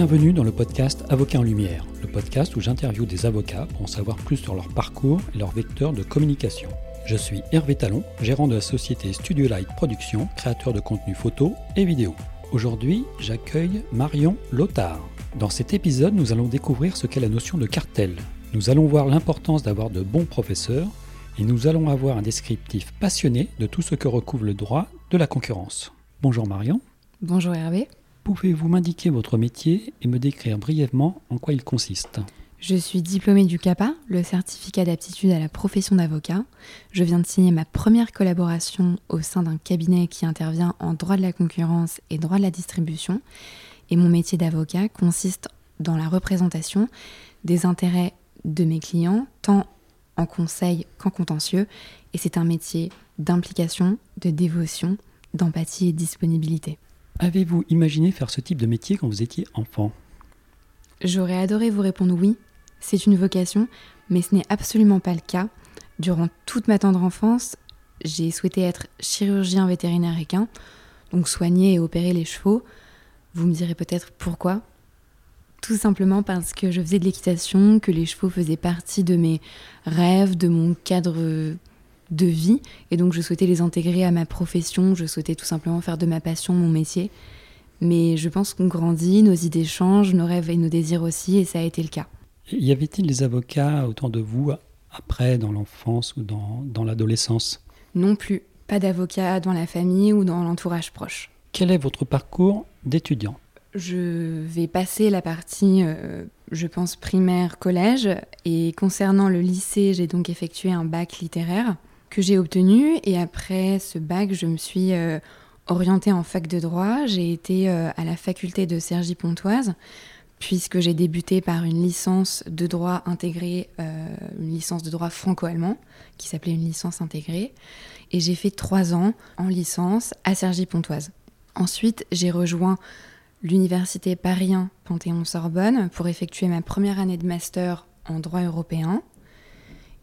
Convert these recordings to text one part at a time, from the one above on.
Bienvenue dans le podcast Avocats en Lumière, le podcast où j'interviewe des avocats pour en savoir plus sur leur parcours et leur vecteur de communication. Je suis Hervé Talon, gérant de la société Studio Light Production, créateur de contenu photo et vidéo. Aujourd'hui, j'accueille Marion Lothar. Dans cet épisode, nous allons découvrir ce qu'est la notion de cartel. Nous allons voir l'importance d'avoir de bons professeurs et nous allons avoir un descriptif passionné de tout ce que recouvre le droit de la concurrence. Bonjour Marion. Bonjour Hervé. Pouvez-vous m'indiquer votre métier et me décrire brièvement en quoi il consiste? Je suis diplômée du CAPA, le certificat d'aptitude à la profession d'avocat. Je viens de signer ma première collaboration au sein d'un cabinet qui intervient en droit de la concurrence et droit de la distribution. Et mon métier d'avocat consiste dans la représentation des intérêts de mes clients, tant en conseil qu'en contentieux. Et c'est un métier d'implication, de dévotion, d'empathie et de disponibilité. Avez-vous imaginé faire ce type de métier quand vous étiez enfant? J'aurais adoré vous répondre oui, c'est une vocation, mais ce n'est absolument pas le cas. Durant toute ma tendre enfance, j'ai souhaité être chirurgien vétérinaire équin, donc soigner et opérer les chevaux. Vous me direz peut-être pourquoi Tout simplement parce que je faisais de l'équitation, que les chevaux faisaient partie de mes rêves, de mon cadre de vie. Et donc je souhaitais les intégrer à ma profession, je souhaitais tout simplement faire de ma passion mon métier. Mais je pense qu'on grandit, nos idées changent, nos rêves et nos désirs aussi, et ça a été le cas. Y avait-il des avocats autour de vous après, dans l'enfance ou dans, dans l'adolescence? Non plus, pas d'avocats dans la famille ou dans l'entourage proche. Quel est votre parcours d'étudiant? Je vais passer la partie, euh, je pense, primaire, collège, et concernant le lycée, j'ai donc effectué un bac littéraire que j'ai obtenu. Et après ce bac, je me suis euh, orientée en fac de droit. J'ai été euh, à la faculté de Cergy-Pontoise, puisque j'ai débuté par une licence de droit intégrée, euh, une licence de droit franco-allemand, qui s'appelait une licence intégrée. Et j'ai fait trois ans en licence à Cergy-Pontoise. Ensuite, j'ai rejoint l'université Paris 1 Panthéon-Sorbonne pour effectuer ma première année de master en droit européen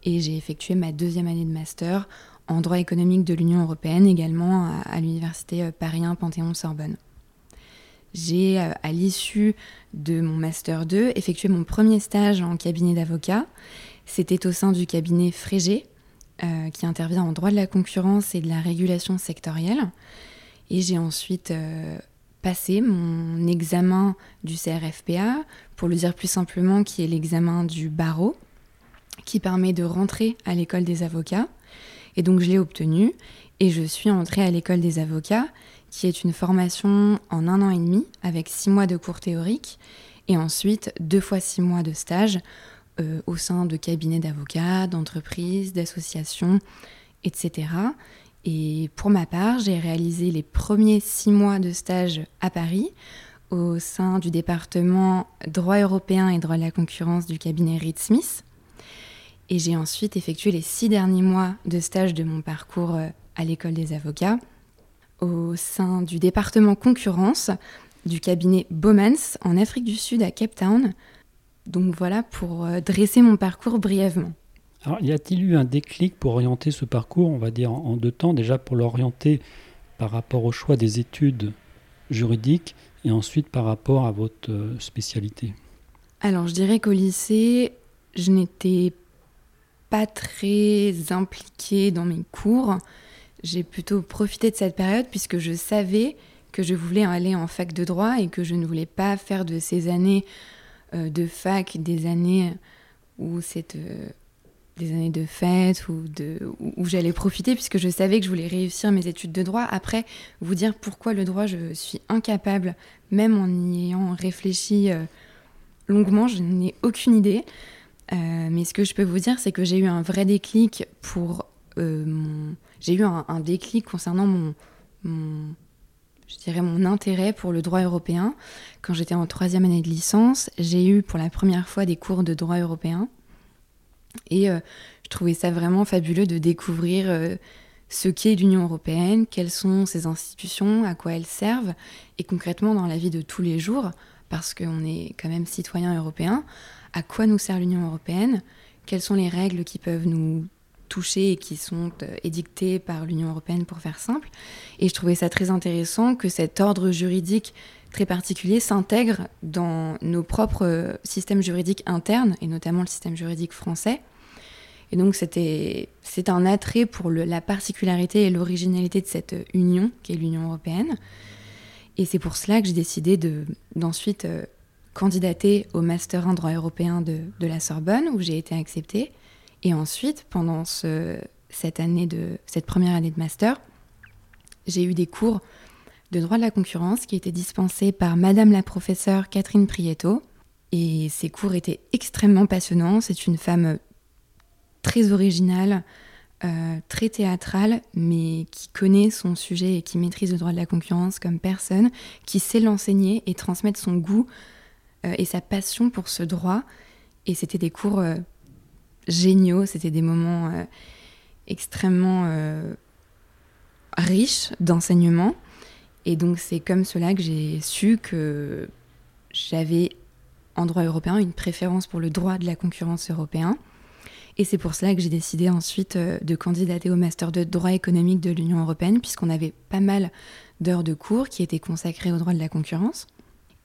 et j'ai effectué ma deuxième année de master en droit économique de l'Union européenne, également à, l'université euh, Paris 1 Panthéon-Sorbonne. J'ai, euh, à l'issue de mon master 2, effectué mon premier stage en cabinet d'avocat. C'était au sein du cabinet Frégé, euh, qui intervient en droit de la concurrence et de la régulation sectorielle. Et j'ai ensuite passé mon examen du CRFPA, pour le dire plus simplement, qui est l'examen du barreau, qui permet de rentrer à l'école des avocats. Et donc je l'ai obtenu et je suis entrée à l'école des avocats, qui est une formation en un an et demi avec six mois de cours théoriques et ensuite deux fois six mois de stage euh, au sein de cabinets d'avocats, d'entreprises, d'associations, etc. Et pour ma part, j'ai réalisé les premiers six mois de stage à Paris au sein du département droit européen et droit de la concurrence du cabinet Reed Smith. Et j'ai ensuite effectué les six derniers mois de stage de mon parcours euh, à l'école des avocats au sein du département concurrence du cabinet Bowmans en Afrique du Sud à Cape Town. Donc voilà pour euh, dresser mon parcours brièvement. Alors, y a-t-il eu un déclic pour orienter ce parcours, on va dire en deux temps, déjà pour l'orienter par rapport au choix des études juridiques et ensuite par rapport à votre euh, spécialité Alors je dirais qu'au lycée, je n'étais pas très impliquée dans mes cours. J'ai plutôt profité de cette période puisque je savais que je voulais aller en fac de droit et que je ne voulais pas faire de ces années euh, de fac des années où c'est euh, des années de fête ou où, j'allais profiter puisque je savais que je voulais réussir mes études de droit. Après, vous dire pourquoi le droit, je suis incapable, même en y ayant réfléchi euh, longuement, je n'ai aucune idée. Euh, mais ce que je peux vous dire, c'est que j'ai eu un vrai déclic pour euh, mon... J'ai eu un, déclic concernant mon, je dirais mon intérêt pour le droit européen. Quand j'étais en troisième année de licence, j'ai eu pour la première fois des cours de droit européen. Et euh, je trouvais ça vraiment fabuleux de découvrir ce qu'est l'Union européenne, quelles sont ses institutions, à quoi elles servent, et concrètement dans la vie de tous les jours, parce qu'on est quand même citoyen européen, à quoi nous sert l'Union européenne, quelles sont les règles qui peuvent nous toucher et qui sont euh, édictées par l'Union européenne pour faire simple. Et je trouvais ça très intéressant que cet ordre juridique très particulier s'intègre dans nos propres systèmes juridiques internes, et notamment le système juridique français. Et donc c'était c'est un attrait pour la particularité et l'originalité de cette union qui est l'Union européenne. Et c'est pour cela que j'ai décidé d'ensuite candidater au Master 1 droit européen de, de la Sorbonne, où j'ai été acceptée. Et ensuite, pendant ce, cette, année de, cette première année de master, j'ai eu des cours de droit de la concurrence qui étaient dispensés par Madame la professeure Catherine Prieto. Et ces cours étaient extrêmement passionnants. C'est une femme très originale, euh, très théâtrale, mais qui connaît son sujet et qui maîtrise le droit de la concurrence comme personne, qui sait l'enseigner et transmettre son goût et sa passion pour ce droit. Et c'était des cours euh, géniaux, c'était des moments extrêmement riches d'enseignement. Et donc c'est comme cela que j'ai su que j'avais en droit européen une préférence pour le droit de la concurrence européen et c'est pour cela que j'ai décidé ensuite euh, de candidater au master de droit économique de l'Union européenne, puisqu'on avait pas mal d'heures de cours qui étaient consacrées au droit de la concurrence.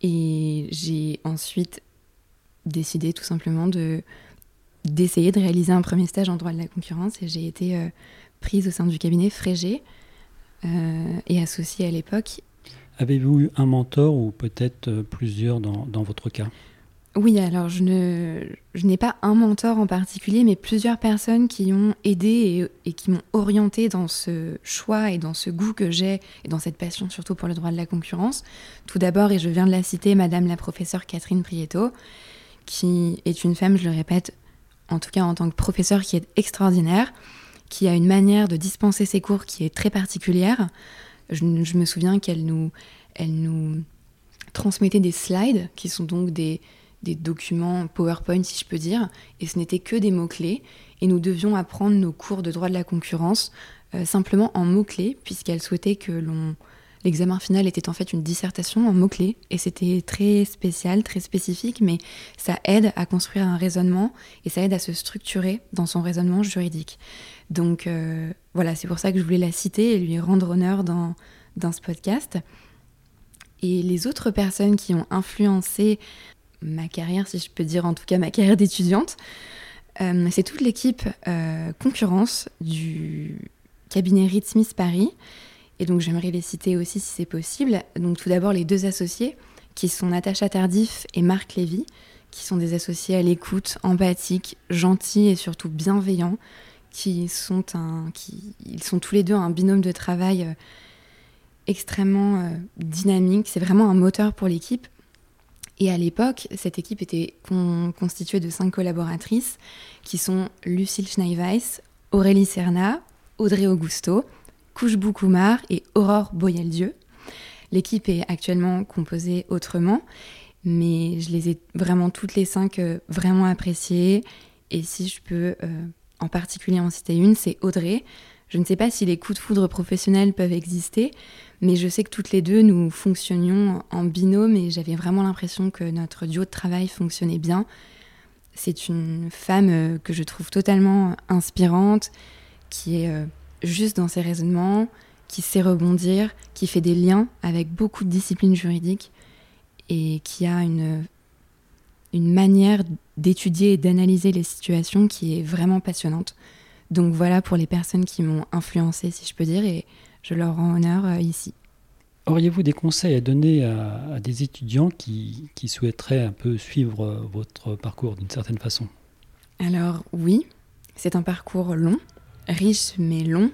Et j'ai ensuite décidé tout simplement de d'essayer de réaliser un premier stage en droit de la concurrence et j'ai été euh, prise au sein du cabinet Frégé euh, et associée à l'époque. Avez-vous eu un mentor ou peut-être plusieurs dans, dans votre cas? Oui, alors je, ne, je n'ai pas un mentor en particulier, mais plusieurs personnes qui ont aidé et, qui m'ont orienté dans ce choix et dans ce goût que j'ai et dans cette passion surtout pour le droit de la concurrence. Tout d'abord, et je viens de la citer, Madame la professeure Catherine Prieto, qui est une femme, je le répète, en tout cas en tant que professeure, qui est extraordinaire, qui a une manière de dispenser ses cours qui est très particulière. Je, je me souviens qu'elle nous, elle nous transmettait des slides qui sont donc des des documents PowerPoint, si je peux dire, et ce n'était que des mots-clés. Et nous devions apprendre nos cours de droit de la concurrence euh, simplement en mots-clés, puisqu'elle souhaitait que. L'examen final était en fait une dissertation en mots-clés, et c'était très spécial, très spécifique, mais ça aide à construire un raisonnement et ça aide à se structurer dans son raisonnement juridique. Donc euh, voilà, c'est pour ça que je voulais la citer et lui rendre honneur dans, dans ce podcast. Et les autres personnes qui ont influencé ma carrière, si je peux dire en tout cas ma carrière d'étudiante, euh, c'est toute l'équipe euh, concurrence du cabinet Reed Paris. Et donc j'aimerais les citer aussi si c'est possible. Donc tout d'abord les deux associés qui sont Natacha Tardif et Marc Lévy, qui sont des associés à l'écoute, empathiques, gentils et surtout bienveillants, qui sont, un, qui, ils sont tous les deux un binôme de travail euh, extrêmement dynamique. C'est vraiment un moteur pour l'équipe. Et à l'époque, cette équipe était constituée de cinq collaboratrices qui sont Lucille Schneiweiss, Aurélie Serna, Audrey Augusto, Kouchbou Koumar et Aurore Boyel-Dieu. L'équipe est actuellement composée autrement, mais je les ai vraiment toutes les cinq euh, vraiment appréciées. Et si je peux euh, en particulier en citer une, c'est Audrey. Je ne sais pas si les coups de foudre professionnels peuvent exister, mais je sais que toutes les deux, nous fonctionnions en binôme et j'avais vraiment l'impression que notre duo de travail fonctionnait bien. C'est une femme euh, que je trouve totalement inspirante, qui est euh, juste dans ses raisonnements, qui sait rebondir, qui fait des liens avec beaucoup de disciplines juridiques et qui a une, une manière d'étudier et d'analyser les situations qui est vraiment passionnante. Donc voilà pour les personnes qui m'ont influencée, si je peux dire, et je leur rends honneur euh, ici. Auriez-vous des conseils à donner à, des étudiants qui, souhaiteraient un peu suivre euh, votre parcours d'une certaine façon? Alors oui, c'est un parcours long, riche mais long,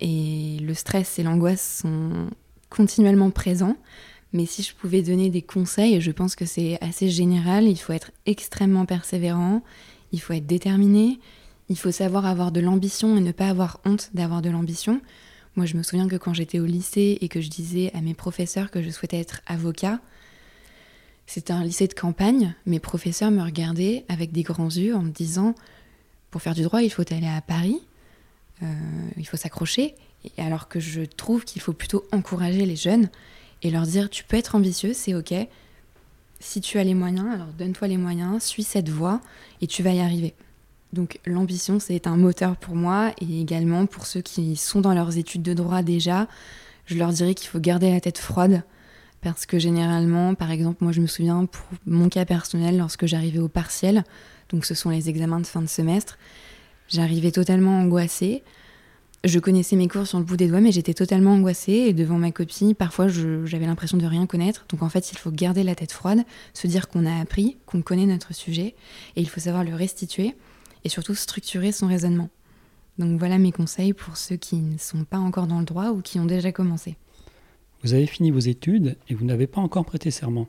et le stress et l'angoisse sont continuellement présents. Mais si je pouvais donner des conseils, je pense que c'est assez général, il faut être extrêmement persévérant, il faut être déterminé, il faut savoir avoir de l'ambition et ne pas avoir honte d'avoir de l'ambition. Moi, je me souviens que quand j'étais au lycée et que je disais à mes professeurs que je souhaitais être avocat, c'était un lycée de campagne. Mes professeurs me regardaient avec des grands yeux en me disant pour faire du droit, il faut aller à Paris, euh, il faut s'accrocher. Alors que je trouve qu'il faut plutôt encourager les jeunes et leur dire tu peux être ambitieux, c'est ok. Si tu as les moyens, alors donne-toi les moyens, suis cette voie et tu vas y arriver. Donc l'ambition, c'est un moteur pour moi et également pour ceux qui sont dans leurs études de droit déjà, je leur dirais qu'il faut garder la tête froide, Parce que généralement, par exemple, moi je me souviens pour mon cas personnel, lorsque j'arrivais au partiel, donc ce sont les examens de fin de semestre, j'arrivais totalement angoissée. Je connaissais mes cours sur le bout des doigts, mais j'étais totalement angoissée. Et devant ma copie, parfois, j'avais l'impression de rien connaître. Donc en fait, il faut garder la tête froide, se dire qu'on a appris, qu'on connaît notre sujet, et il faut savoir le restituer, et surtout structurer son raisonnement. Donc voilà mes conseils pour ceux qui ne sont pas encore dans le droit ou qui ont déjà commencé. Vous avez fini vos études et vous n'avez pas encore prêté serment.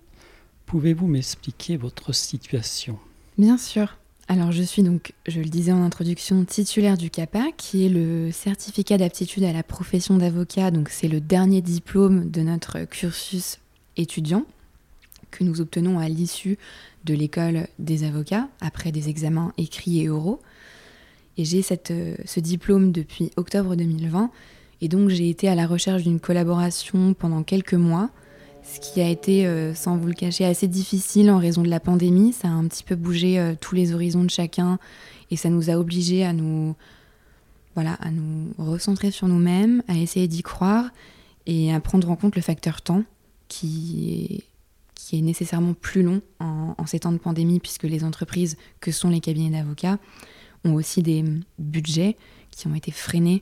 Pouvez-vous m'expliquer votre situation? Bien sûr. Alors je suis donc, je le disais en introduction, titulaire du CAPA, qui est le certificat d'aptitude à la profession d'avocat. Donc c'est le dernier diplôme de notre cursus étudiant que nous obtenons à l'issue de l'école des avocats, après des examens écrits et oraux. Et j'ai ce diplôme depuis octobre 2020 et donc j'ai été à la recherche d'une collaboration pendant quelques mois, ce qui a été, euh, sans vous le cacher, assez difficile en raison de la pandémie. Ça a un petit peu bougé euh, tous les horizons de chacun et ça nous a obligés à nous, voilà, à nous recentrer sur nous-mêmes, à essayer d'y croire et à prendre en compte le facteur temps qui est, qui est nécessairement plus long en, ces temps de pandémie puisque les entreprises que sont les cabinets d'avocats ont aussi des budgets qui ont été freinés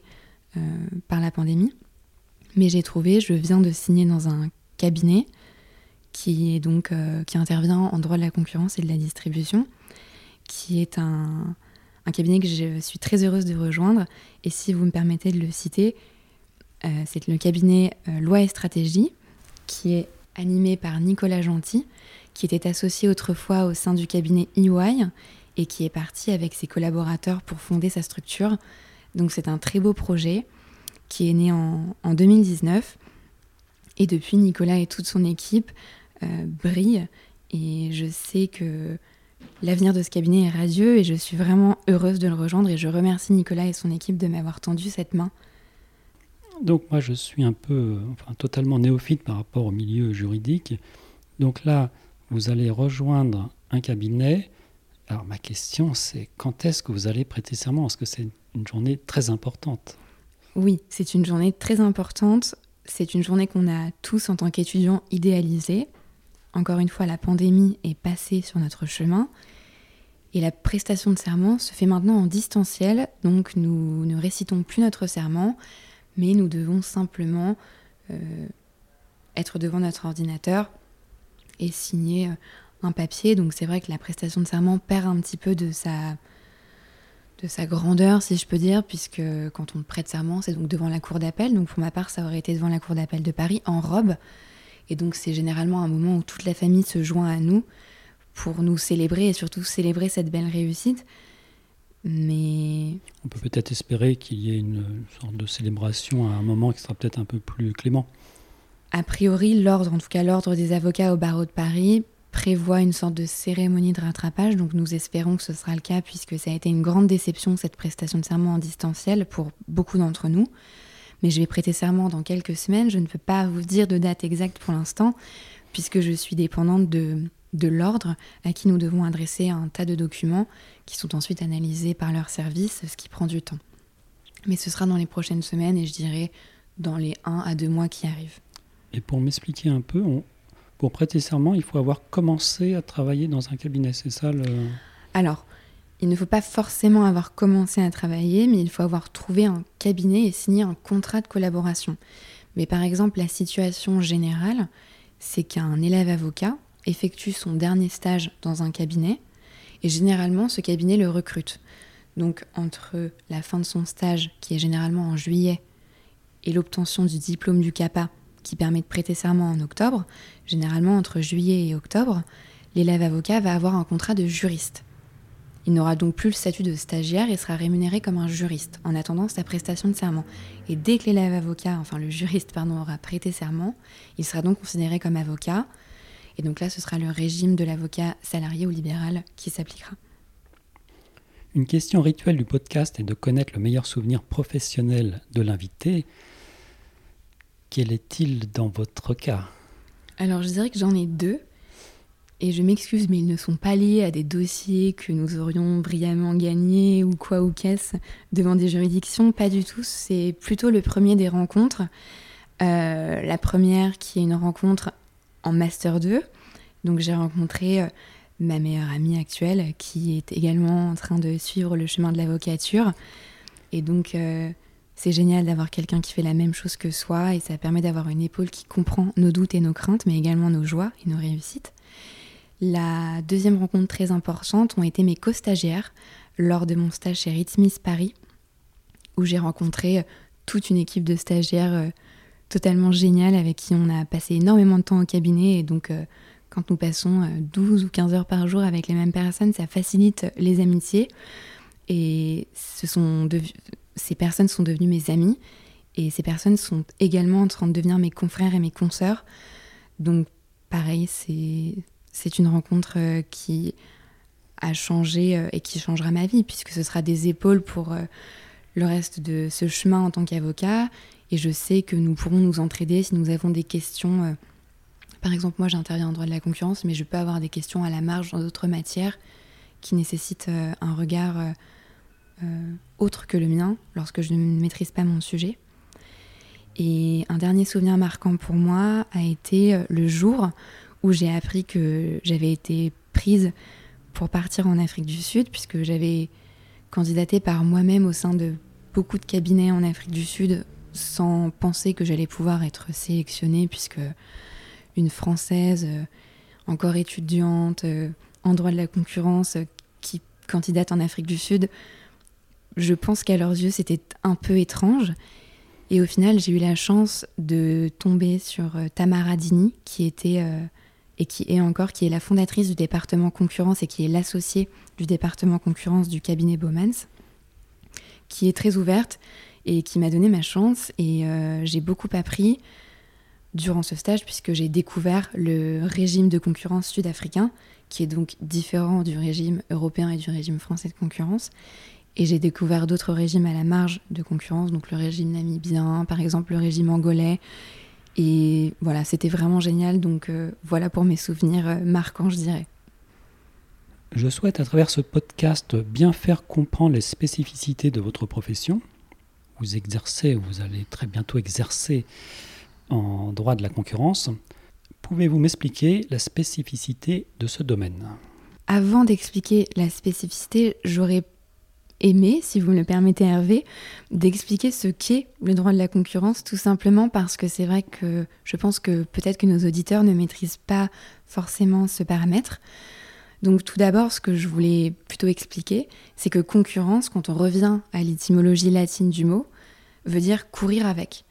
euh, par la pandémie. Mais j'ai trouvé, je viens de signer dans un cabinet qui est donc euh, qui intervient en droit de la concurrence et de la distribution, qui est un, un, cabinet que je suis très heureuse de rejoindre. Et si vous me permettez de le citer, euh, c'est le cabinet Loi et Stratégie, qui est animé par Nicolas Gentil, qui était associé autrefois au sein du cabinet EY et qui est parti avec ses collaborateurs pour fonder sa structure donc c'est un très beau projet qui est né en, 2019. Et depuis, Nicolas et toute son équipe euh, brillent. Et je sais que l'avenir de ce cabinet est radieux et je suis vraiment heureuse de le rejoindre. Et je remercie Nicolas et son équipe de m'avoir tendu cette main. Donc moi, je suis un peu, totalement néophyte par rapport au milieu juridique. Donc là, vous allez rejoindre un cabinet. Alors ma question, c'est quand est-ce que vous allez prêter serment? Est-ce que c'est une journée très importante. Oui, c'est une journée très importante. C'est une journée qu'on a tous en tant qu'étudiants idéalisée. Encore une fois, la pandémie est passée sur notre chemin. Et la prestation de serment se fait maintenant en distanciel, donc nous ne récitons plus notre serment, mais nous devons simplement euh, être devant notre ordinateur et signer euh, un papier. Donc c'est vrai que la prestation de serment perd un petit peu de sa, de sa grandeur, si je peux dire, puisque quand on prête serment, c'est donc devant la cour d'appel. Donc pour ma part, ça aurait été devant la cour d'appel de Paris en robe. Et donc c'est généralement un moment où toute la famille se joint à nous pour nous célébrer et surtout célébrer cette belle réussite. Mais on peut peut-être espérer qu'il y ait une sorte de célébration à un moment qui sera peut-être un peu plus clément. A priori, l'ordre, en tout cas l'ordre des avocats au barreau de Paris, prévoit une sorte de cérémonie de rattrapage, donc nous espérons que ce sera le cas puisque ça a été une grande déception cette prestation de serment en distanciel pour beaucoup d'entre nous. Mais je vais prêter serment dans quelques semaines, je ne peux pas vous dire de date exacte pour l'instant puisque je suis dépendante de, de l'ordre à qui nous devons adresser un tas de documents qui sont ensuite analysés par leur service, ce qui prend du temps. Mais ce sera dans les prochaines semaines et je dirais dans les 1 à 2 mois qui arrivent. Et pour m'expliquer un peu, on, pour prêter serment, il faut avoir commencé à travailler dans un cabinet, c'est ça le... Alors, il ne faut pas forcément avoir commencé à travailler, mais il faut avoir trouvé un cabinet et signé un contrat de collaboration. Mais par exemple, la situation générale, c'est qu'un élève avocat effectue son dernier stage dans un cabinet, et généralement, ce cabinet le recrute. Donc, entre la fin de son stage, qui est généralement en juillet, et l'obtention du diplôme du CAPA, qui permet de prêter serment en octobre, généralement entre juillet et octobre, l'élève avocat va avoir un contrat de juriste. Il n'aura donc plus le statut de stagiaire et sera rémunéré comme un juriste en attendant sa prestation de serment. Et dès que l'élève avocat, enfin le juriste, pardon, aura prêté serment, il sera donc considéré comme avocat. Et donc là, ce sera le régime de l'avocat salarié ou libéral qui s'appliquera. Une question rituelle du podcast est de connaître le meilleur souvenir professionnel de l'invité. Quel est-il dans votre cas? Alors je dirais que j'en ai deux. Et je m'excuse, mais ils ne sont pas liés à des dossiers que nous aurions brillamment gagnés ou quoi ou qu'est-ce devant des juridictions. Pas du tout. C'est plutôt le premier des rencontres. Euh, la première qui est une rencontre en Master 2. Donc j'ai rencontré euh, ma meilleure amie actuelle qui est également en train de suivre le chemin de l'avocature. Et donc euh, c'est génial d'avoir quelqu'un qui fait la même chose que soi et ça permet d'avoir une épaule qui comprend nos doutes et nos craintes, mais également nos joies et nos réussites. La deuxième rencontre très importante ont été mes co-stagiaires lors de mon stage chez Smith Paris, où j'ai rencontré toute une équipe de stagiaires euh, totalement géniale avec qui on a passé énormément de temps au cabinet et donc euh, quand nous passons 12 euh, ou 15 heures par jour avec les mêmes personnes, ça facilite les amitiés et ce sont ces personnes sont devenues mes amies et ces personnes sont également en train de devenir mes confrères et mes consoeurs. Donc pareil, c'est c'est une rencontre qui a changé et qui changera ma vie puisque ce sera des épaules pour le reste de ce chemin en tant qu'avocat. Et je sais que nous pourrons nous entraider si nous avons des questions. Euh, par exemple, moi j'interviens en droit de la concurrence, mais je peux avoir des questions à la marge dans d'autres matières qui nécessitent euh, un regard euh, autre que le mien lorsque je ne maîtrise pas mon sujet. Et un dernier souvenir marquant pour moi a été le jour où j'ai appris que j'avais été prise pour partir en Afrique du Sud, puisque j'avais candidaté par moi-même au sein de beaucoup de cabinets en Afrique du Sud sans penser que j'allais pouvoir être sélectionnée puisque une Française euh, encore étudiante euh, en droit de la concurrence euh, qui candidate en Afrique du Sud, je pense qu'à leurs yeux c'était un peu étrange. Et au final, j'ai eu la chance de tomber sur Tamara Dini, qui était et qui est encore, qui est la fondatrice du département concurrence et qui est l'associée du département concurrence du cabinet Bowmans qui est très ouverte et qui m'a donné ma chance. Et euh, j'ai beaucoup appris durant ce stage puisque j'ai découvert le régime de concurrence sud-africain, qui est donc différent du régime européen et du régime français de concurrence. Et j'ai découvert d'autres régimes à la marge de concurrence, donc le régime namibien, par exemple le régime angolais. Et voilà, c'était vraiment génial. Donc euh, voilà pour mes souvenirs euh, marquants, je dirais. Je souhaite à travers ce podcast bien faire comprendre les spécificités de votre profession. Vous exercez, vous allez très bientôt exercer en droit de la concurrence. Pouvez-vous m'expliquer la spécificité de ce domaine? Avant d'expliquer la spécificité, j'aurais aimé, si vous me le permettez Hervé, d'expliquer ce qu'est le droit de la concurrence, tout simplement parce que c'est vrai que je pense que peut-être que nos auditeurs ne maîtrisent pas forcément ce paramètre. Donc tout d'abord, ce que je voulais plutôt expliquer, c'est que concurrence, quand on revient à l'étymologie latine du mot, veut dire courir avec.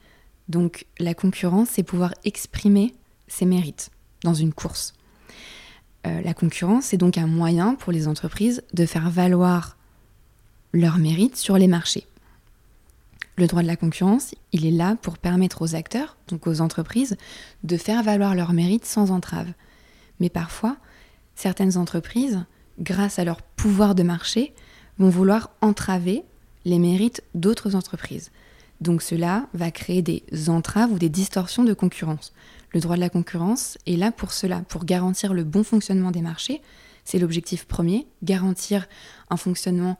Donc la concurrence, c'est pouvoir exprimer ses mérites dans une course. Euh, la concurrence, c'est donc un moyen pour les entreprises de faire valoir leurs mérites sur les marchés. Le droit de la concurrence, il est là pour permettre aux acteurs, donc aux entreprises, de faire valoir leurs mérites sans entrave. Mais parfois, certaines entreprises, grâce à leur pouvoir de marché, vont vouloir entraver les mérites d'autres entreprises. Donc cela va créer des entraves ou des distorsions de concurrence. Le droit de la concurrence est là pour cela, pour garantir le bon fonctionnement des marchés. C'est l'objectif premier, garantir un fonctionnement,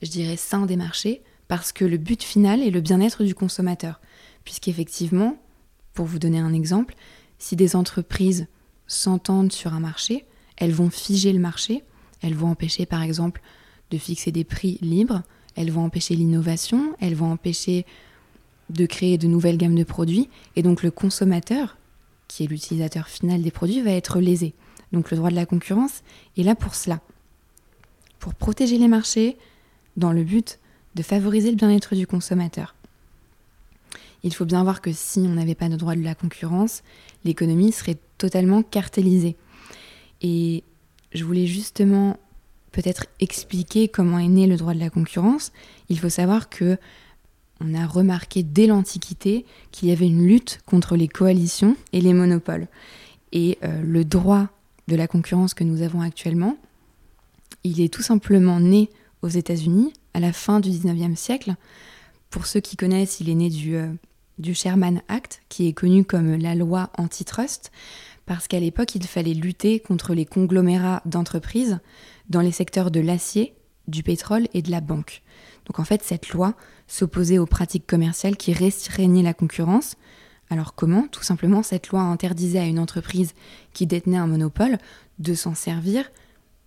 je dirais, sain des marchés, parce que le but final est le bien-être du consommateur. Puisqu'effectivement, pour vous donner un exemple, si des entreprises s'entendent sur un marché, elles vont figer le marché, elles vont empêcher par exemple de fixer des prix libres, elles vont empêcher l'innovation, elles vont empêcher de créer de nouvelles gammes de produits, et donc le consommateur, qui est l'utilisateur final des produits, va être lésé. Donc le droit de la concurrence est là pour cela, pour protéger les marchés dans le but de favoriser le bien-être du consommateur. Il faut bien voir que si on n'avait pas de droit de la concurrence, l'économie serait totalement cartélisée. Et je voulais justement peut-être expliquer comment est né le droit de la concurrence. Il faut savoir que on a remarqué dès l'Antiquité qu'il y avait une lutte contre les coalitions et les monopoles. Et euh, le droit de la concurrence que nous avons actuellement, il est tout simplement né aux États-Unis à la fin du 19e siècle. Pour ceux qui connaissent, il est né euh, du Sherman Act, qui est connu comme la loi antitrust parce qu'à l'époque, il fallait lutter contre les conglomérats d'entreprises dans les secteurs de l'acier, du pétrole et de la banque. Donc en fait, cette loi s'opposait aux pratiques commerciales qui restreignaient la concurrence, Alors comment? Tout simplement, cette loi interdisait à une entreprise qui détenait un monopole de s'en servir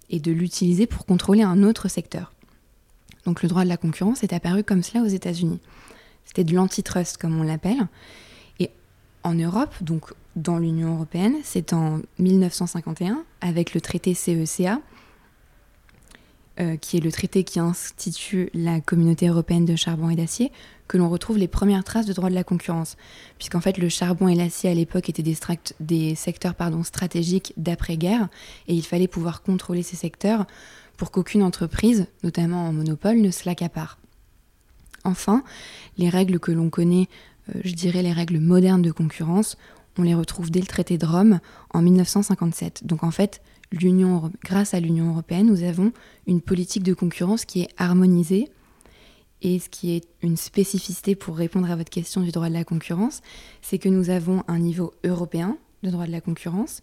et de l'utiliser pour contrôler un autre secteur. Donc le droit de la concurrence est apparu comme cela aux États-Unis. C'était de l'antitrust comme on l'appelle. En Europe, donc dans l'Union européenne, c'est en 1951 avec le traité CECA, euh, qui est le traité qui institue la communauté européenne de charbon et d'acier, que l'on retrouve les premières traces de droit de la concurrence. Puisqu'en fait, le charbon et l'acier à l'époque étaient des, secteurs stratégiques d'après-guerre, et il fallait pouvoir contrôler ces secteurs pour qu'aucune entreprise, notamment en monopole, ne se l'accapare. Enfin, les règles que l'on connaît, je dirais les règles modernes de concurrence, on les retrouve dès le traité de Rome en 1957. Donc en fait, grâce à l'Union européenne, nous avons une politique de concurrence qui est harmonisée. Et ce qui est une spécificité pour répondre à votre question du droit de la concurrence, c'est que nous avons un niveau européen de droit de la concurrence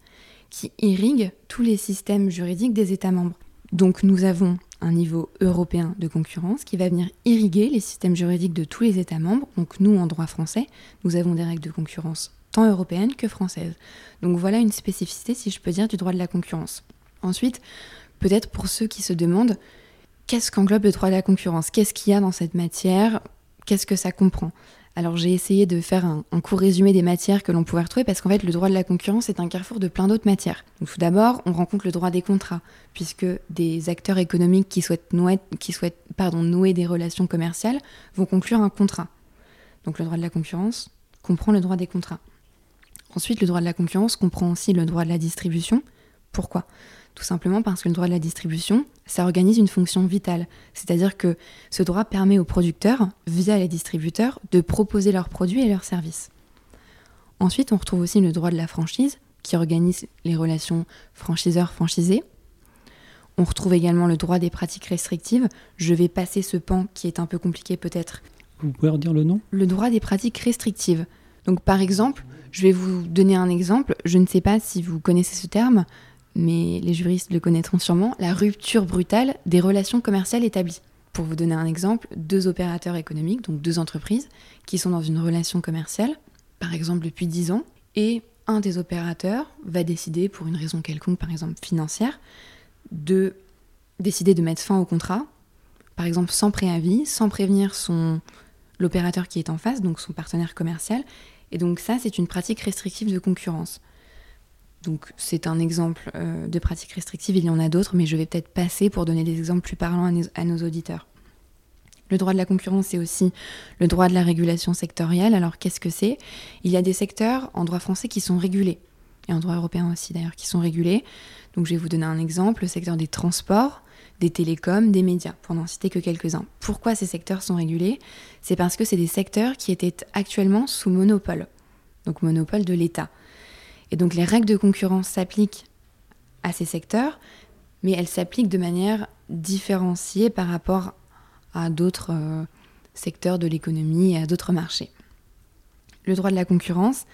qui irrigue tous les systèmes juridiques des États membres. Donc nous avons un niveau européen de concurrence qui va venir irriguer les systèmes juridiques de tous les États membres. Donc nous, en droit français, nous avons des règles de concurrence tant européennes que françaises. Donc voilà une spécificité, si je peux dire, du droit de la concurrence. Ensuite, peut-être pour ceux qui se demandent, qu'est-ce qu'englobe le droit de la concurrence? Qu'est-ce qu'il y a dans cette matière? Qu'est-ce que ça comprend? Alors j'ai essayé de faire un, court résumé des matières que l'on pouvait retrouver parce qu'en fait le droit de la concurrence est un carrefour de plein d'autres matières. Tout d'abord on rencontre le droit des contrats puisque des acteurs économiques qui souhaitent, nouer des relations commerciales vont conclure un contrat. Donc le droit de la concurrence comprend le droit des contrats. Ensuite le droit de la concurrence comprend aussi le droit de la distribution. Pourquoi? Tout simplement parce que le droit de la distribution, ça organise une fonction vitale. C'est-à-dire que ce droit permet aux producteurs, via les distributeurs, de proposer leurs produits et leurs services. Ensuite, on retrouve aussi le droit de la franchise, qui organise les relations franchiseurs-franchisés. On retrouve également le droit des pratiques restrictives. Je vais passer ce pan qui est un peu compliqué peut-être. Vous pouvez redire le nom? Le droit des pratiques restrictives. Donc par exemple, je vais vous donner un exemple. Je ne sais pas si vous connaissez ce terme mais les juristes le connaîtront sûrement, la rupture brutale des relations commerciales établies. Pour vous donner un exemple, deux opérateurs économiques, donc deux entreprises, qui sont dans une relation commerciale, par exemple depuis 10 ans, et un des opérateurs va décider, pour une raison quelconque, par exemple financière, de décider de mettre fin au contrat, par exemple sans préavis, sans prévenir son l'opérateur qui est en face, donc son partenaire commercial. Et donc ça, c'est une pratique restrictive de concurrence. Donc c'est un exemple euh, de pratique restrictive, il y en a d'autres, mais je vais peut-être passer pour donner des exemples plus parlants à nos, auditeurs. Le droit de la concurrence, c'est aussi le droit de la régulation sectorielle. Alors qu'est-ce que c'est? Il y a des secteurs en droit français qui sont régulés, et en droit européen aussi d'ailleurs, qui sont régulés. Donc je vais vous donner un exemple, le secteur des transports, des télécoms, des médias, pour n'en citer que quelques-uns. Pourquoi ces secteurs sont régulés? C'est parce que c'est des secteurs qui étaient actuellement sous monopole, donc monopole de l'État. Et donc les règles de concurrence s'appliquent à ces secteurs, mais elles s'appliquent de manière différenciée par rapport à d'autres euh, secteurs de l'économie et à d'autres marchés. Le droit de la concurrence,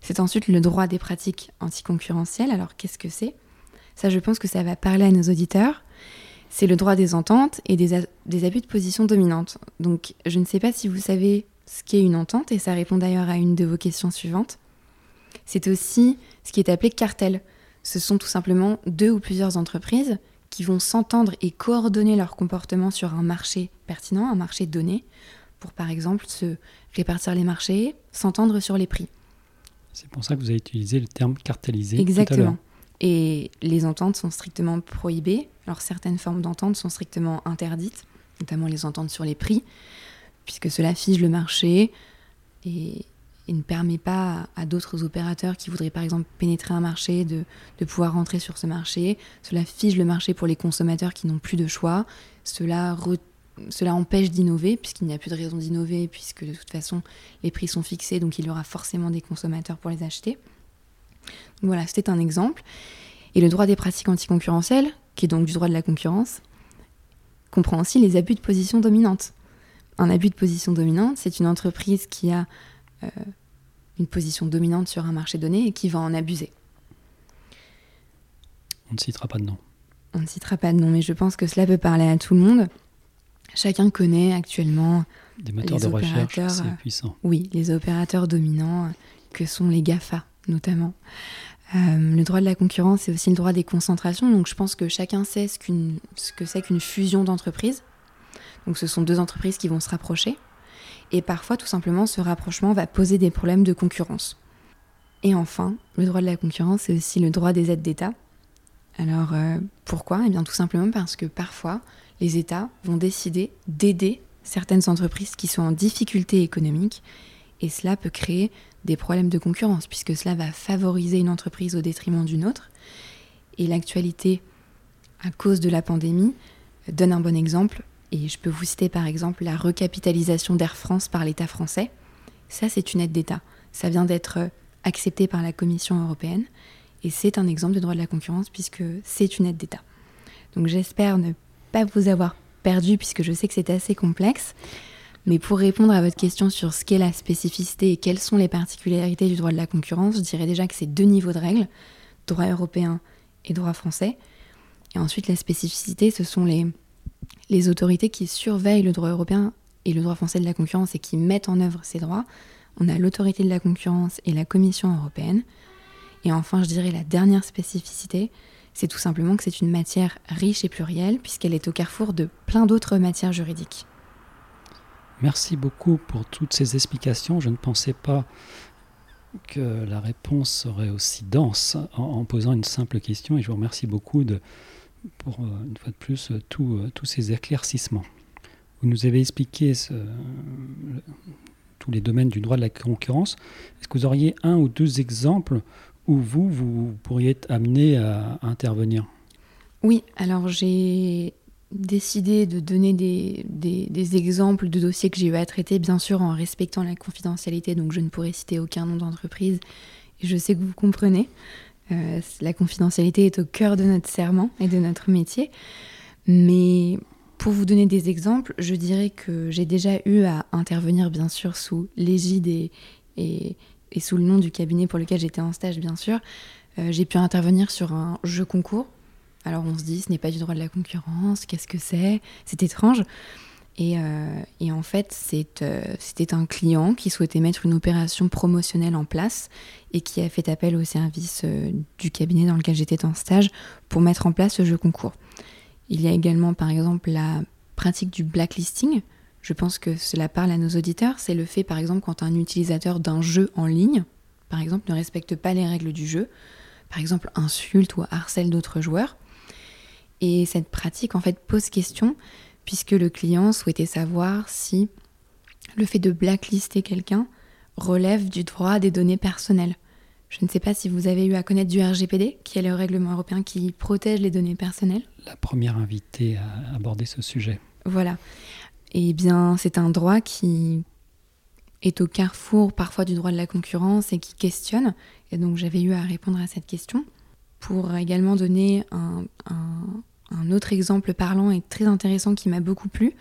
c'est ensuite le droit des pratiques anticoncurrentielles. Alors qu'est-ce que c'est? Ça, je pense que ça va parler à nos auditeurs. C'est le droit des ententes et des, des, abus de position dominante. Donc je ne sais pas si vous savez ce qu'est une entente, et ça répond d'ailleurs à une de vos questions suivantes c'est aussi ce qui est appelé cartel. Ce sont tout simplement deux ou plusieurs entreprises qui vont s'entendre et coordonner leur comportement sur un marché pertinent, un marché donné, pour par exemple se répartir les marchés, s'entendre sur les prix. C'est pour ça que vous avez utilisé le terme cartelisé. Exactement. et les ententes sont strictement prohibées. Alors certaines formes d'ententes sont strictement interdites, notamment les ententes sur les prix, puisque cela fige le marché et, et ne permet pas à, d'autres opérateurs qui voudraient par exemple pénétrer un marché de, pouvoir rentrer sur ce marché. Cela fige le marché pour les consommateurs qui n'ont plus de choix. Cela, cela empêche d'innover puisqu'il n'y a plus de raison d'innover puisque de toute façon les prix sont fixés donc il y aura forcément des consommateurs pour les acheter. voilà, c'était un exemple. Et le droit des pratiques anticoncurrentielles, qui est donc du droit de la concurrence, comprend aussi les abus de position dominante. Un abus de position dominante, c'est une entreprise qui a une position dominante sur un marché donné et qui va en abuser. On ne citera pas de nom. On ne citera pas de nom, mais je pense que cela peut parler à tout le monde. Chacun connaît actuellement des moteurs de recherche, c'est puissant. Oui, les opérateurs dominants que sont les GAFA notamment. Euh, le droit de la concurrence, c'est aussi le droit des concentrations. Donc je pense que chacun sait ce, ce que c'est qu'une fusion d'entreprises. Donc ce sont deux entreprises qui vont se rapprocher. Et parfois, tout simplement, ce rapprochement va poser des problèmes de concurrence. Et enfin, le droit de la concurrence, c'est aussi le droit des aides d'État. Alors euh, pourquoi? Eh bien tout simplement parce que parfois, les États vont décider d'aider certaines entreprises qui sont en difficulté économique et cela peut créer des problèmes de concurrence puisque cela va favoriser une entreprise au détriment d'une autre. Et l'actualité, à cause de la pandémie, donne un bon exemple. Et je peux vous citer par exemple la recapitalisation d'Air France par l'État français. Ça, c'est une aide d'État. Ça vient d'être accepté par la Commission européenne et c'est un exemple de droit de la concurrence puisque c'est une aide d'État. Donc j'espère ne pas vous avoir perdu puisque je sais que c'est assez complexe. Mais pour répondre à votre question sur ce qu'est la spécificité et quelles sont les particularités du droit de la concurrence, je dirais déjà que c'est deux niveaux de règles, droit européen et droit français. Et ensuite, la spécificité, ce sont les, les autorités qui surveillent le droit européen et le droit français de la concurrence et qui mettent en œuvre ces droits. On a l'autorité de la concurrence et la Commission européenne. Et enfin, je dirais la dernière spécificité, c'est tout simplement que c'est une matière riche et plurielle puisqu'elle est au carrefour de plein d'autres matières juridiques. Merci beaucoup pour toutes ces explications. Je ne pensais pas que la réponse serait aussi dense en, posant une simple question et je vous remercie beaucoup de, pour, euh, une fois de plus, euh, euh, tous ces éclaircissements. Vous nous avez expliqué tous les domaines du droit de la concurrence. Est-ce que vous auriez un ou deux exemples où vous, vous pourriez être amené à intervenir? Oui, alors j'ai décidé de donner des, exemples de dossiers que j'ai eu à traiter, bien sûr en respectant la confidentialité, donc je ne pourrais citer aucun nom d'entreprise. Je sais que vous comprenez, euh, la confidentialité est au cœur de notre serment et de notre métier. Mais pour vous donner des exemples, je dirais que j'ai déjà eu à intervenir, bien sûr, sous l'égide et, et, sous le nom du cabinet pour lequel j'étais en stage, bien sûr. Euh, j'ai pu intervenir sur un jeu concours alors on se dit, ce n'est pas du droit de la concurrence, qu'est-ce que c'est? C'est étrange. Et, euh, en fait, euh, c'était un client qui souhaitait mettre une opération promotionnelle en place et qui a fait appel au service euh, du cabinet dans lequel j'étais en stage pour mettre en place ce jeu concours. Il y a également, par exemple, la pratique du blacklisting. Je pense que cela parle à nos auditeurs. C'est le fait, par exemple, quand un utilisateur d'un jeu en ligne, par exemple, ne respecte pas les règles du jeu, par exemple, insulte ou harcèle d'autres joueurs, et cette pratique en fait pose question puisque le client souhaitait savoir si le fait de blacklister quelqu'un relève du droit des données personnelles. Je ne sais pas si vous avez eu à connaître du RGPD, qui est le règlement européen qui protège les données personnelles. La première invitée à aborder ce sujet. Voilà. Eh bien, c'est un droit qui est au carrefour parfois du droit de la concurrence et qui questionne. Et donc, j'avais eu à répondre à cette question. Pour également donner un, un autre exemple parlant et très intéressant qui m'a beaucoup plu.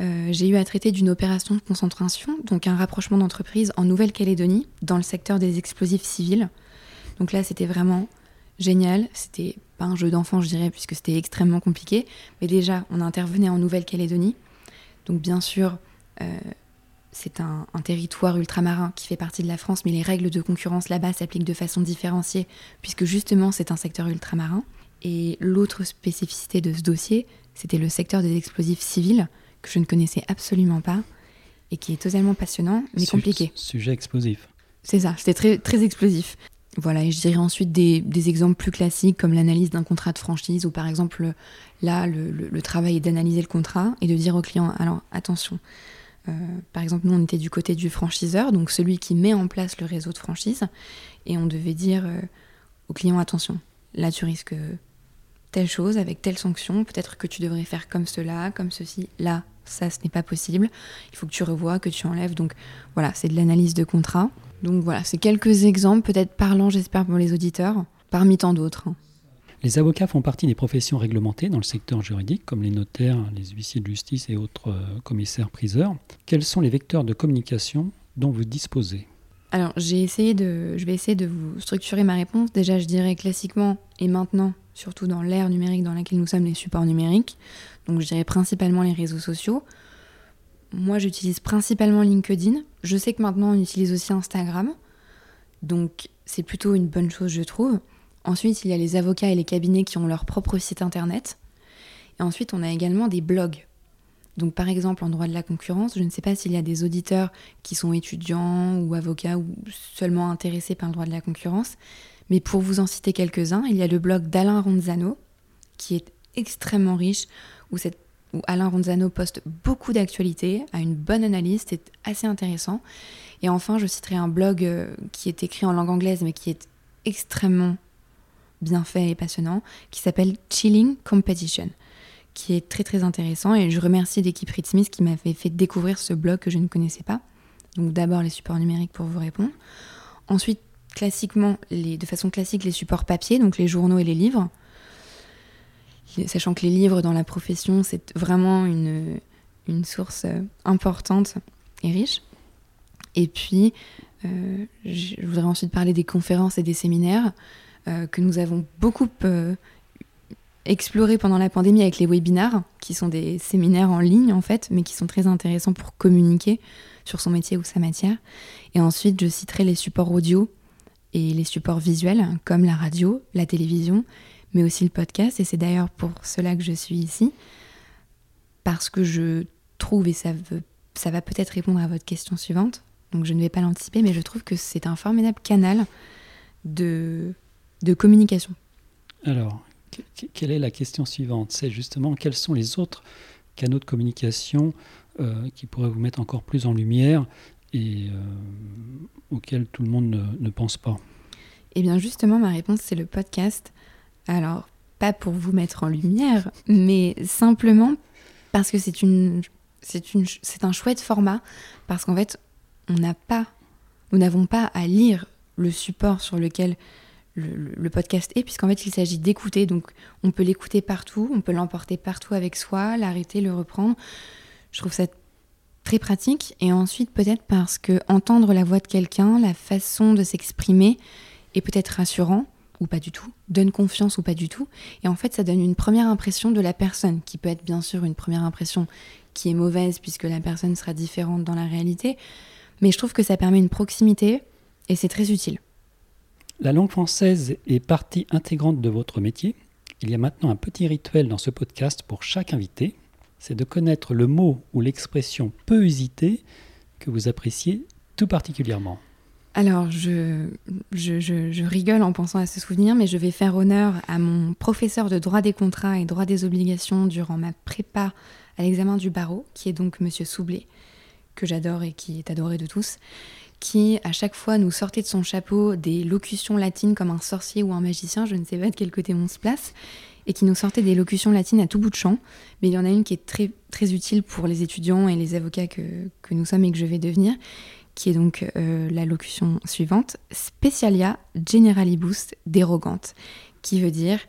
Euh, j'ai eu à traiter d'une opération de concentration, donc un rapprochement d'entreprise en Nouvelle-Calédonie, dans le secteur des explosifs civils. Donc là, c'était vraiment génial. C'était pas un jeu d'enfant, je dirais, puisque c'était extrêmement compliqué. Mais déjà, on intervenait en Nouvelle-Calédonie. Donc bien sûr, euh, c'est un, un, territoire ultramarin qui fait partie de la France, mais les règles de concurrence là-bas s'appliquent de façon différenciée, puisque justement, c'est un secteur ultramarin. Et l'autre spécificité de ce dossier, c'était le secteur des explosifs civils, que je ne connaissais absolument pas, et qui est totalement passionnant, mais compliqué. Sujet explosif. C'est ça, c'était très, très explosif. Voilà, et je dirais ensuite des, exemples plus classiques comme l'analyse d'un contrat de franchise, où par exemple, là, le, travail est d'analyser le contrat et de dire au client, alors attention, euh, par exemple, nous, on était du côté du franchiseur, donc celui qui met en place le réseau de franchise, et on devait dire euh, au client, attention, là, tu risques telle chose avec telle sanction, peut-être que tu devrais faire comme cela, comme ceci, là, ça, ce n'est pas possible, il faut que tu revoies, que tu enlèves. Donc voilà, c'est de l'analyse de contrat. Donc voilà, c'est quelques exemples, peut-être parlants, j'espère, pour les auditeurs, parmi tant d'autres. Hein. Les avocats font partie des professions réglementées dans le secteur juridique, comme les notaires, les huissiers de justice et autres euh, commissaires-priseurs. Quels sont les vecteurs de communication dont vous disposez? Alors, j'ai essayé de, je vais essayer de vous structurer ma réponse. Déjà, je dirais classiquement et maintenant, surtout dans l'ère numérique dans laquelle nous sommes, les supports numériques. Donc, je dirais principalement les réseaux sociaux. Moi, j'utilise principalement LinkedIn. Je sais que maintenant, on utilise aussi Instagram. Donc c'est plutôt une bonne chose, je trouve. Ensuite, il y a les avocats et les cabinets qui ont leur propre site internet. Et ensuite, on a également des blogs. Donc par exemple, en droit de la concurrence, je ne sais pas s'il y a des auditeurs qui sont étudiants ou avocats ou seulement intéressés par le droit de la concurrence, mais pour vous en citer quelques-uns, il y a le blog d'Alain Ronzano, qui est extrêmement riche, où, Alain Ronzano poste beaucoup d'actualités, a une bonne analyse, c'est assez intéressant. Et enfin, je citerai un blog euh, qui est écrit en langue anglaise, mais qui est extrêmement bien fait et passionnant, qui s'appelle Chilling Competition, qui est très très intéressant. Et je remercie l'équipe Reed Smith qui m'avait fait découvrir ce blog que je ne connaissais pas. Donc d'abord les supports numériques pour vous répondre. Ensuite, classiquement, de façon classique, les supports papier, donc les journaux et les livres. Sachant que les livres dans la profession, c'est vraiment une, source euh, importante et riche. Et puis, euh, je voudrais ensuite parler des conférences et des séminaires euh, que nous avons beaucoup exploré pendant la pandémie avec les webinars, qui sont des séminaires en ligne en fait, mais qui sont très intéressants pour communiquer sur son métier ou sa matière. Et ensuite, je citerai les supports audio et les supports visuels comme la radio, la télévision, mais aussi le podcast. Et c'est d'ailleurs pour cela que je suis ici, parce que je trouve, et ça, va peut-être répondre à votre question suivante, donc je ne vais pas l'anticiper, mais je trouve que c'est un formidable canal de, de communication. Alors, quelle est la question suivante? C'est justement quels sont les autres canaux de communication euh, qui pourraient vous mettre encore plus en lumière? Et euh, auquel tout le monde ne, pense pas Eh bien justement, ma réponse, c'est le podcast. Alors, pas pour vous mettre en lumière, mais simplement parce que c'est une, c'est une, c'est un chouette format, parce qu'en fait, on n'a pas, nous n'avons pas à lire le support sur lequel le, le podcast est, puisqu'en fait, il s'agit d'écouter. Donc, on peut l'écouter partout, on peut l'emporter partout avec soi, l'arrêter, le reprendre. Je trouve ça très pratique. Et ensuite, peut-être parce que entendre la voix de quelqu'un, la façon de s'exprimer est peut-être rassurant ou pas du tout, donne confiance ou pas du tout. Et en fait, ça donne une première impression de la personne, qui peut être bien sûr une première impression qui est mauvaise puisque la personne sera différente dans la réalité. Mais je trouve que ça permet une proximité et c'est très utile. La langue française est partie intégrante de votre métier. Il y a maintenant un petit rituel dans ce podcast pour chaque invité c'est de connaître le mot ou l'expression peu usité que vous appréciez tout particulièrement. Alors, je, je, rigole en pensant à ce souvenir, mais je vais faire honneur à mon professeur de droit des contrats et droit des obligations durant ma prépa à l'examen du barreau, qui est donc Monsieur Soublé, que j'adore et qui est adoré de tous, qui à chaque fois nous sortait de son chapeau des locutions latines comme un sorcier ou un magicien, je ne sais pas de quel côté on se place, et qui nous sortait des locutions latines à tout bout de champ. Mais il y en a une qui est très, utile pour les étudiants et les avocats que, que nous sommes et que je vais devenir, qui est donc euh, la locution suivante Specialia generalibus dérogante, qui veut dire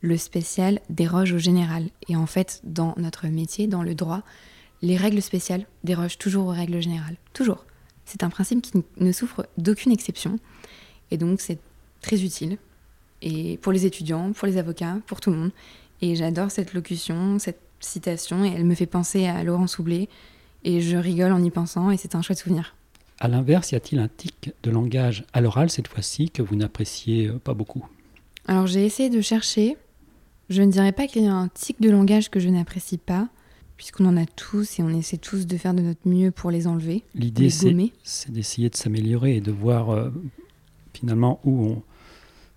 le spécial déroge au général. Et en fait, dans notre métier, dans le droit, les règles spéciales dérogent toujours aux règles générales. Toujours. C'est un principe qui ne souffre d'aucune exception. Et donc, c'est très utile et pour les étudiants, pour les avocats, pour tout le monde. Et j'adore cette locution, cette citation, et elle me fait penser à Laurent Soublé, et je rigole en y pensant, et c'est un chouette souvenir. À l'inverse, y a-t-il un tic de langage à l'oral cette fois-ci que vous n'appréciez euh, pas beaucoup? Alors j'ai essayé de chercher. Je ne dirais pas qu'il y a un tic de langage que je n'apprécie pas, puisqu'on en a tous et on essaie tous de faire de notre mieux pour les enlever. L'idée, c'est d'essayer de s'améliorer et de voir euh, finalement où on,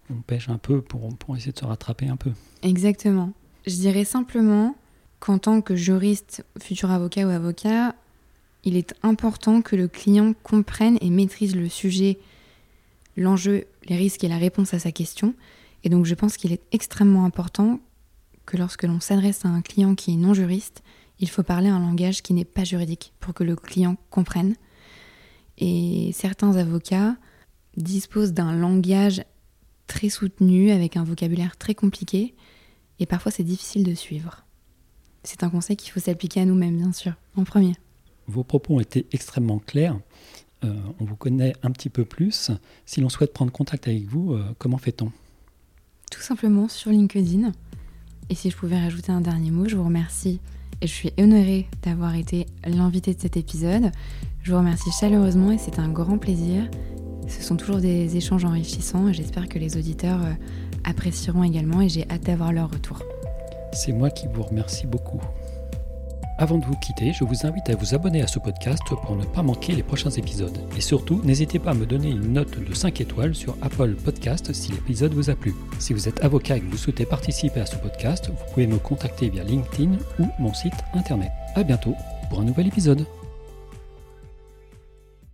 on pêche un peu pour, pour essayer de se rattraper un peu. Exactement. Je dirais simplement qu'en tant que juriste, futur avocat ou avocat, il est important que le client comprenne et maîtrise le sujet, l'enjeu, les risques et la réponse à sa question. Et donc je pense qu'il est extrêmement important que lorsque l'on s'adresse à un client qui est non juriste, il faut parler un langage qui n'est pas juridique pour que le client comprenne. Et certains avocats disposent d'un langage très soutenu, avec un vocabulaire très compliqué, et parfois c'est difficile de suivre. C'est un conseil qu'il faut s'appliquer à nous-mêmes, bien sûr, en premier. Vos propos ont été extrêmement clairs. Euh, on vous connaît un petit peu plus. Si l'on souhaite prendre contact avec vous, euh, comment fait-on? Tout simplement sur LinkedIn. Et si je pouvais rajouter un dernier mot, je vous remercie et je suis honorée d'avoir été l'invité de cet épisode. Je vous remercie chaleureusement et c'est un grand plaisir ce sont toujours des échanges enrichissants et j'espère que les auditeurs euh, apprécieront également et j'ai hâte d'avoir leur retour. C'est moi qui vous remercie beaucoup. Avant de vous quitter, je vous invite à vous abonner à ce podcast pour ne pas manquer les prochains épisodes. Et surtout, n'hésitez pas à me donner une note de 5 étoiles sur Apple Podcast si l'épisode vous a plu. Si vous êtes avocat et que vous souhaitez participer à ce podcast, vous pouvez me contacter via LinkedIn ou mon site internet. A bientôt pour un nouvel épisode.